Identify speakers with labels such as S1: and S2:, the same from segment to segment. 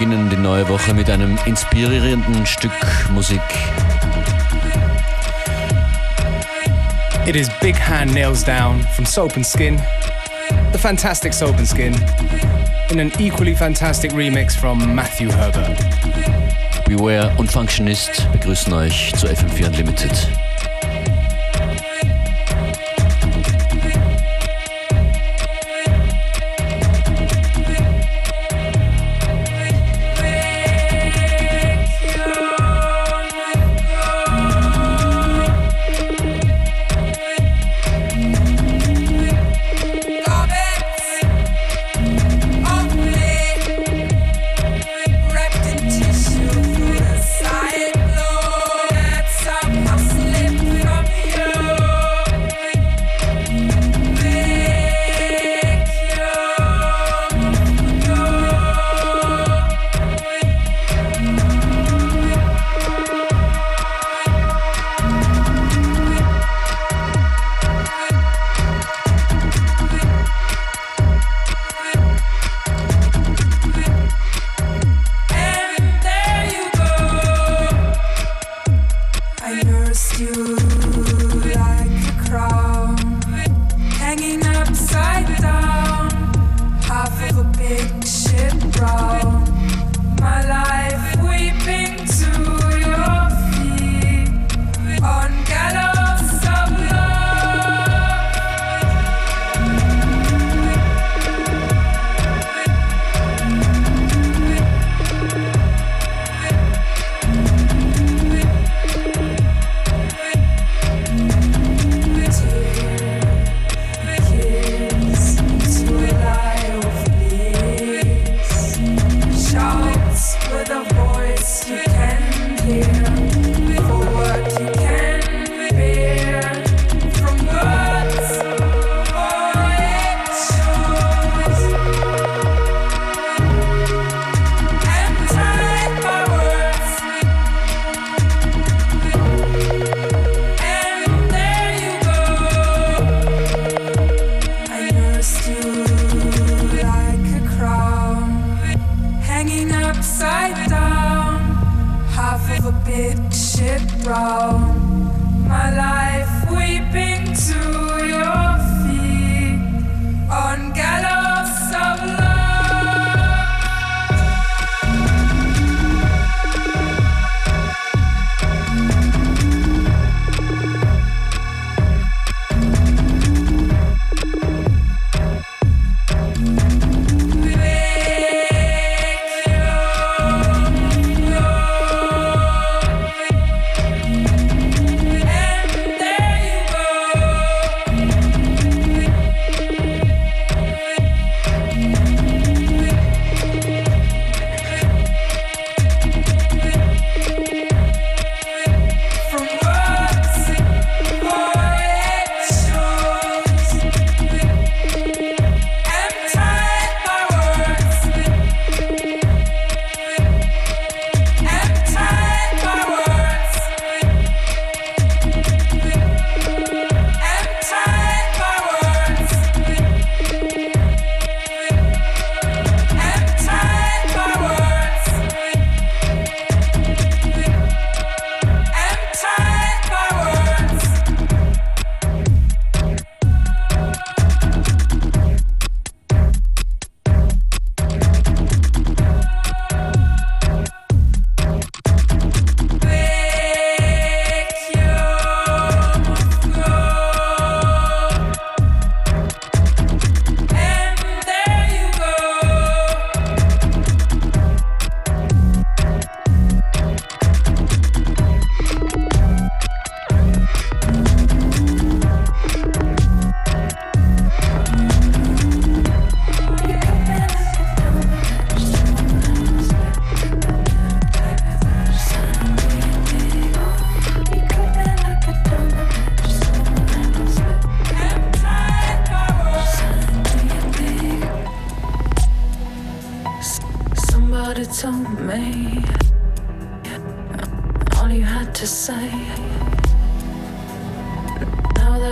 S1: beginnen die neue Woche mit einem inspirierenden Stück Musik.
S2: It is Big Hand Nails Down from Soap and Skin, the fantastic Soap and Skin, in an equally fantastic remix from Matthew Herbert.
S1: Beware und Functionist begrüßen euch zu FM4 Unlimited.
S3: Hey.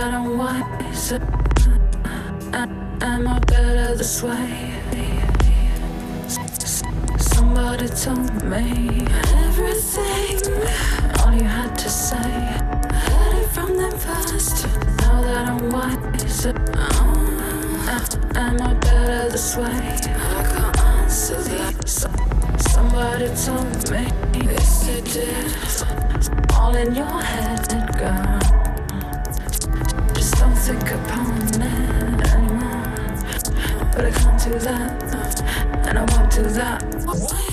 S2: I don't want to so am I better this way? Somebody told me everything all you had to say. Heard it from them first. Now that I'm wise, oh, am I better this way? I can't answer these. Somebody told me yes, it did. All in your head, girl. Just upon anymore. But I can't do that, and I won't do that.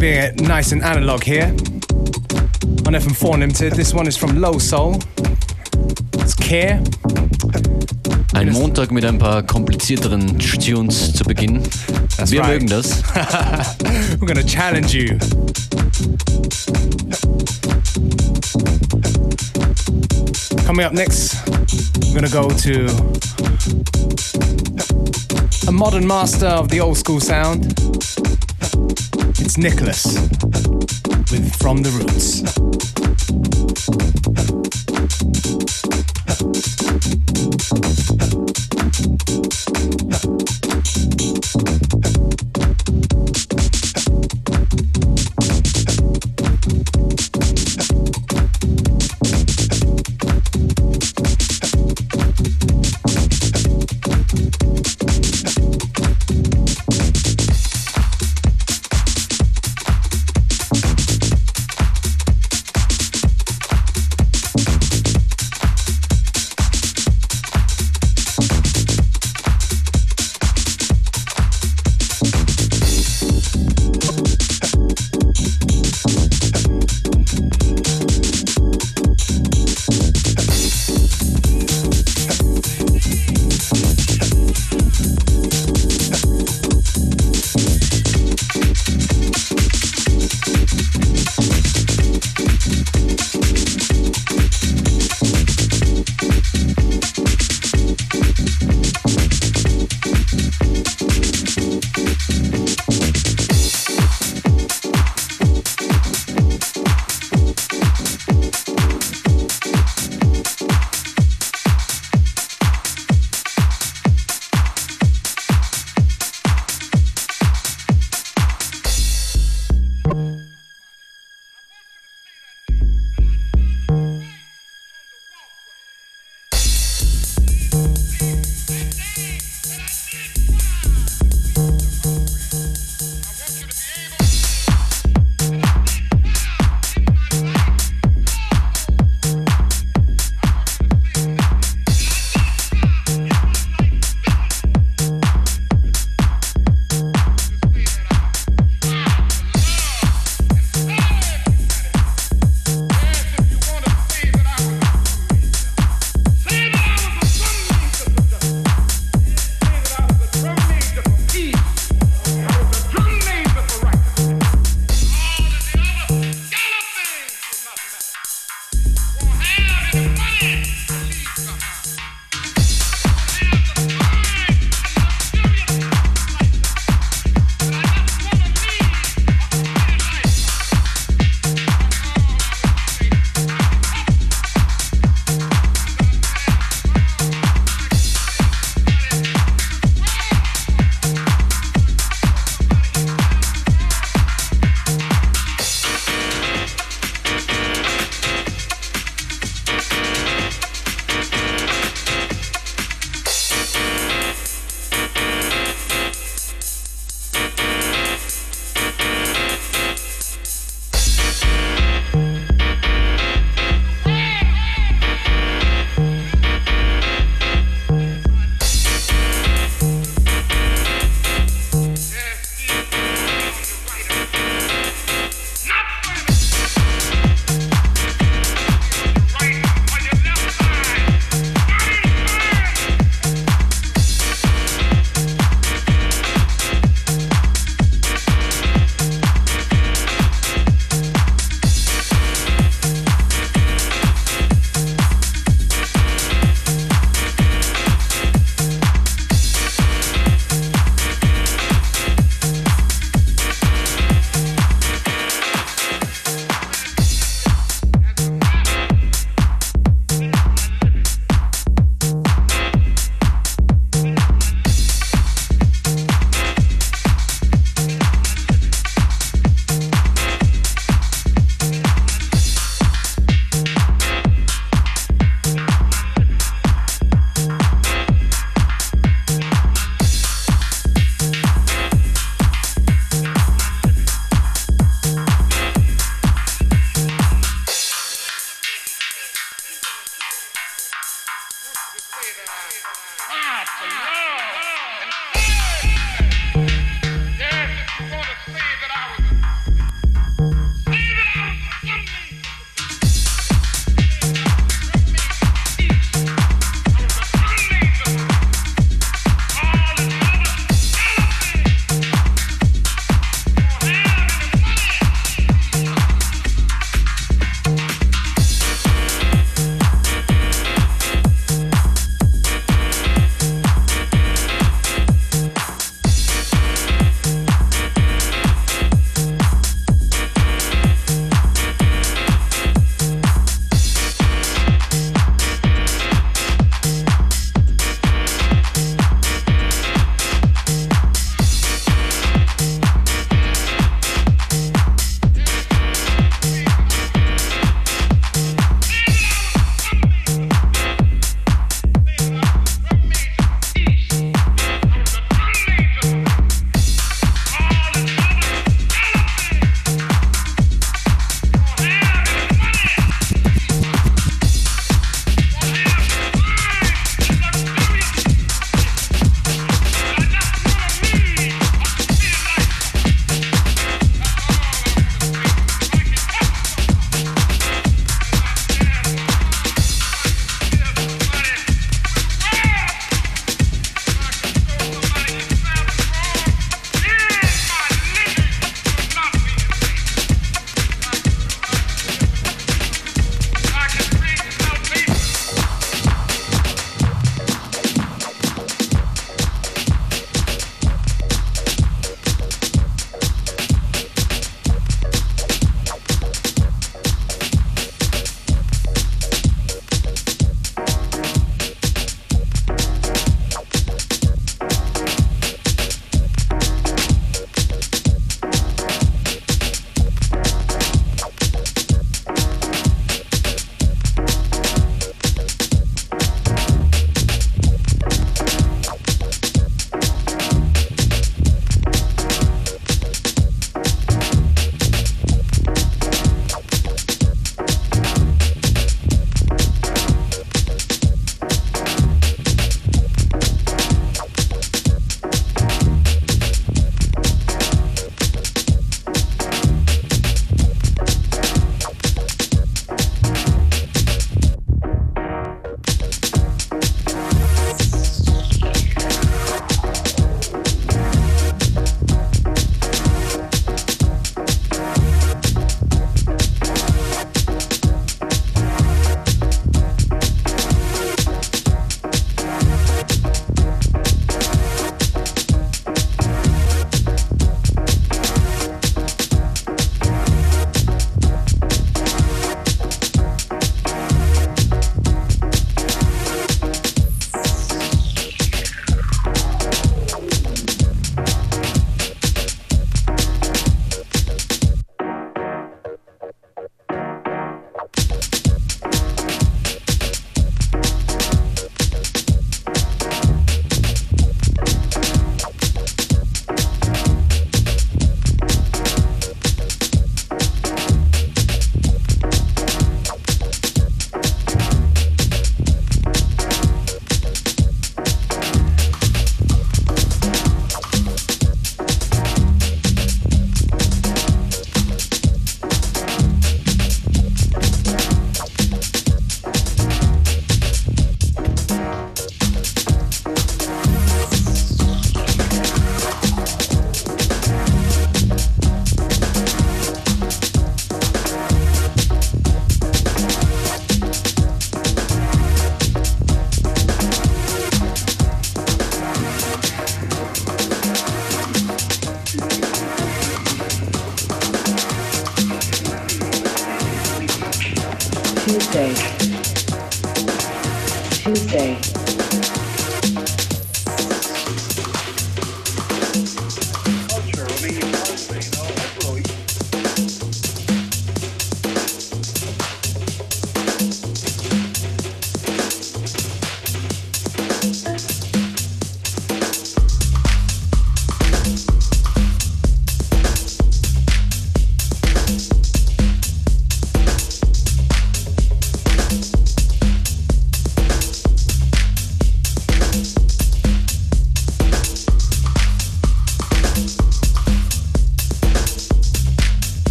S2: nice and analog here on FM4 Unlimited. This one is from Low Soul. It's Care.
S1: Ein Montag mit ein paar komplizierteren Tunes zu Beginn. That's Wir right. mögen das.
S2: We're gonna challenge you. Coming up next, we're gonna go to a modern master of the old school sound. It's Nicholas with From the Roots.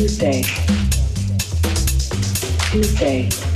S4: Tuesday. Tuesday.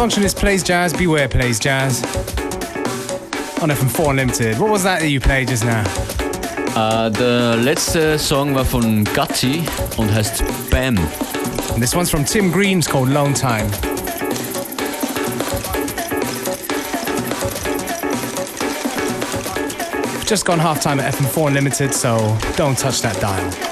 S2: Functionist plays jazz, Beware plays jazz. On FM4 Unlimited. What was that that you played just now?
S1: Uh, der letzte Song war von Gutsy und heißt Bam.
S2: And this one's from Tim Green's called Lone Time. Just gone half time at FM4 Unlimited, so don't touch that dial.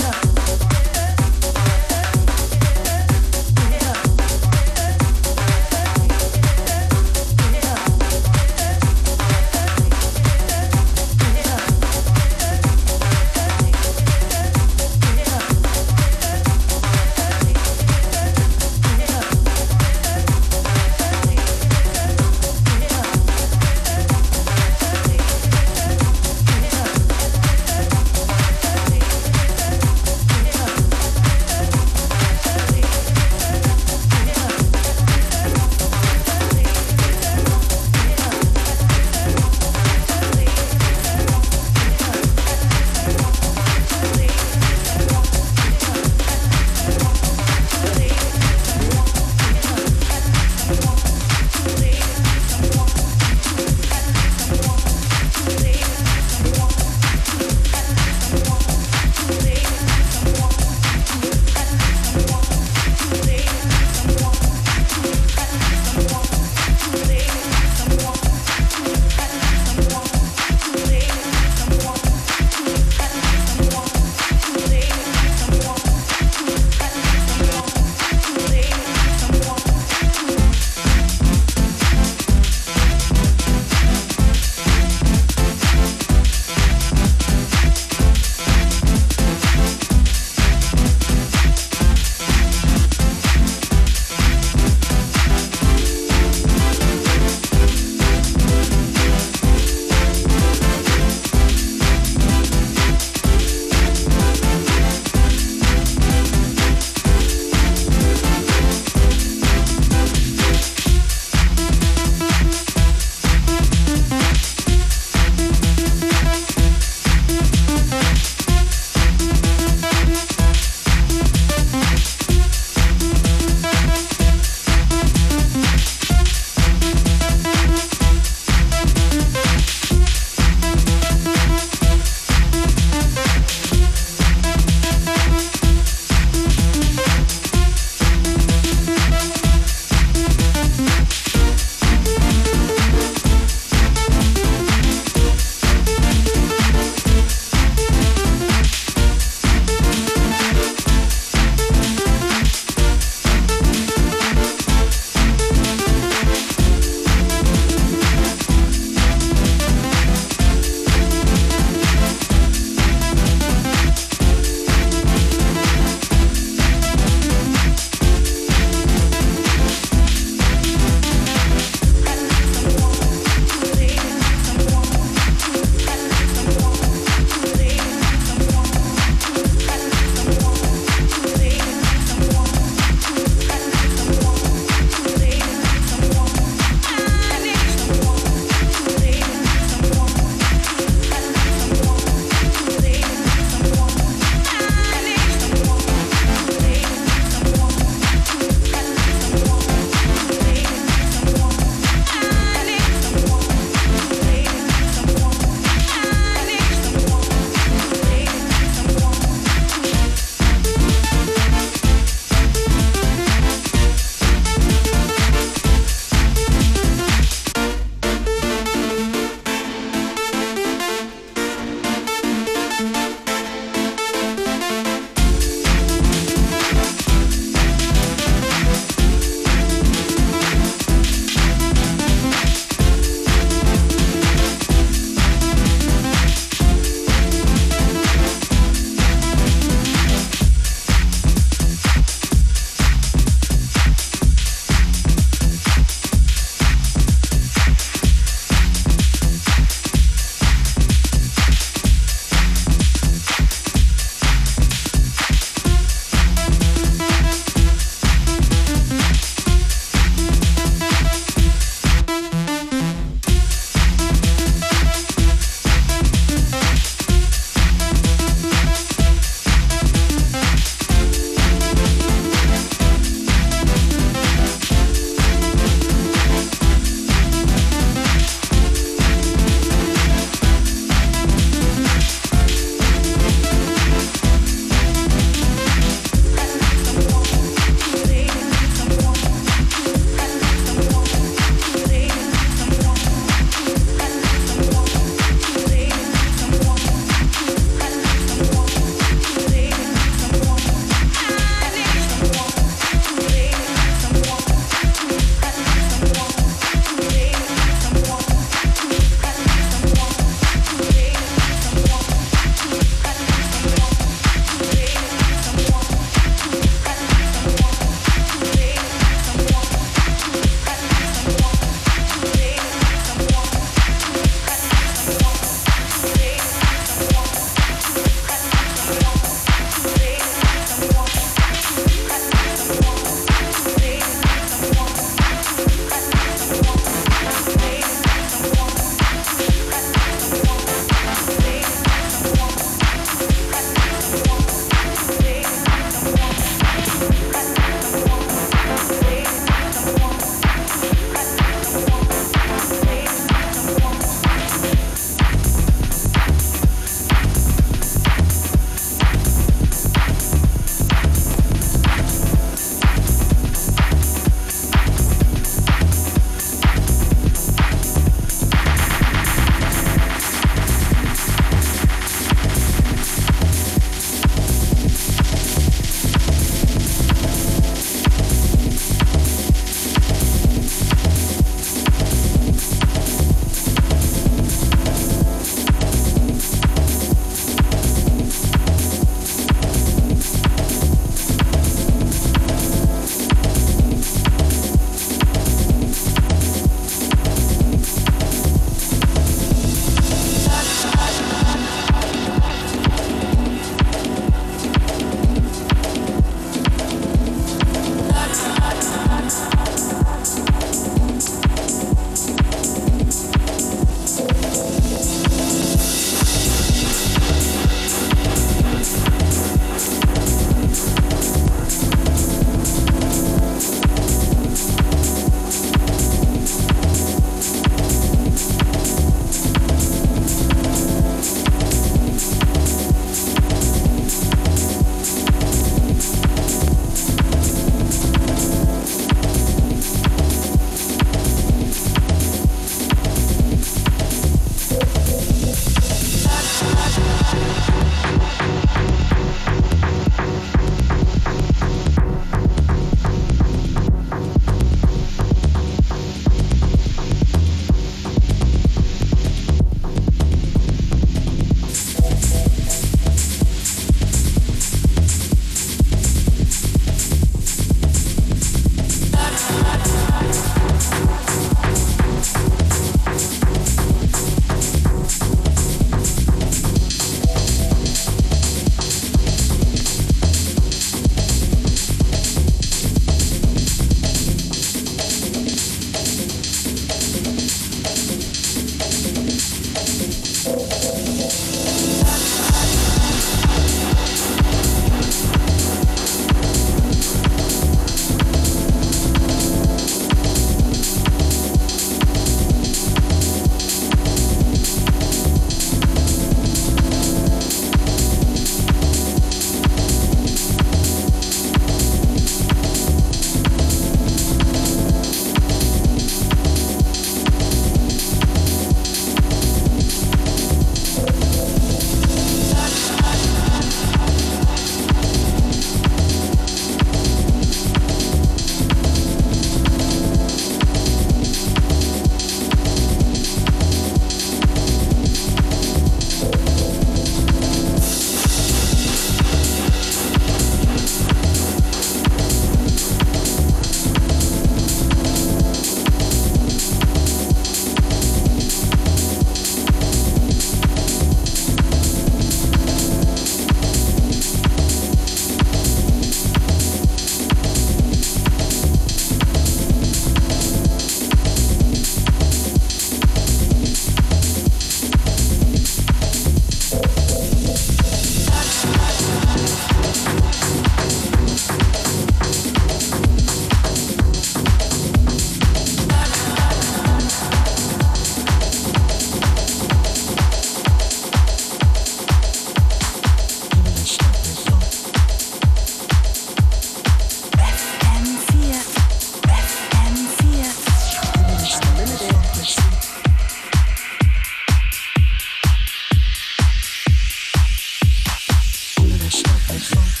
S2: Thank you.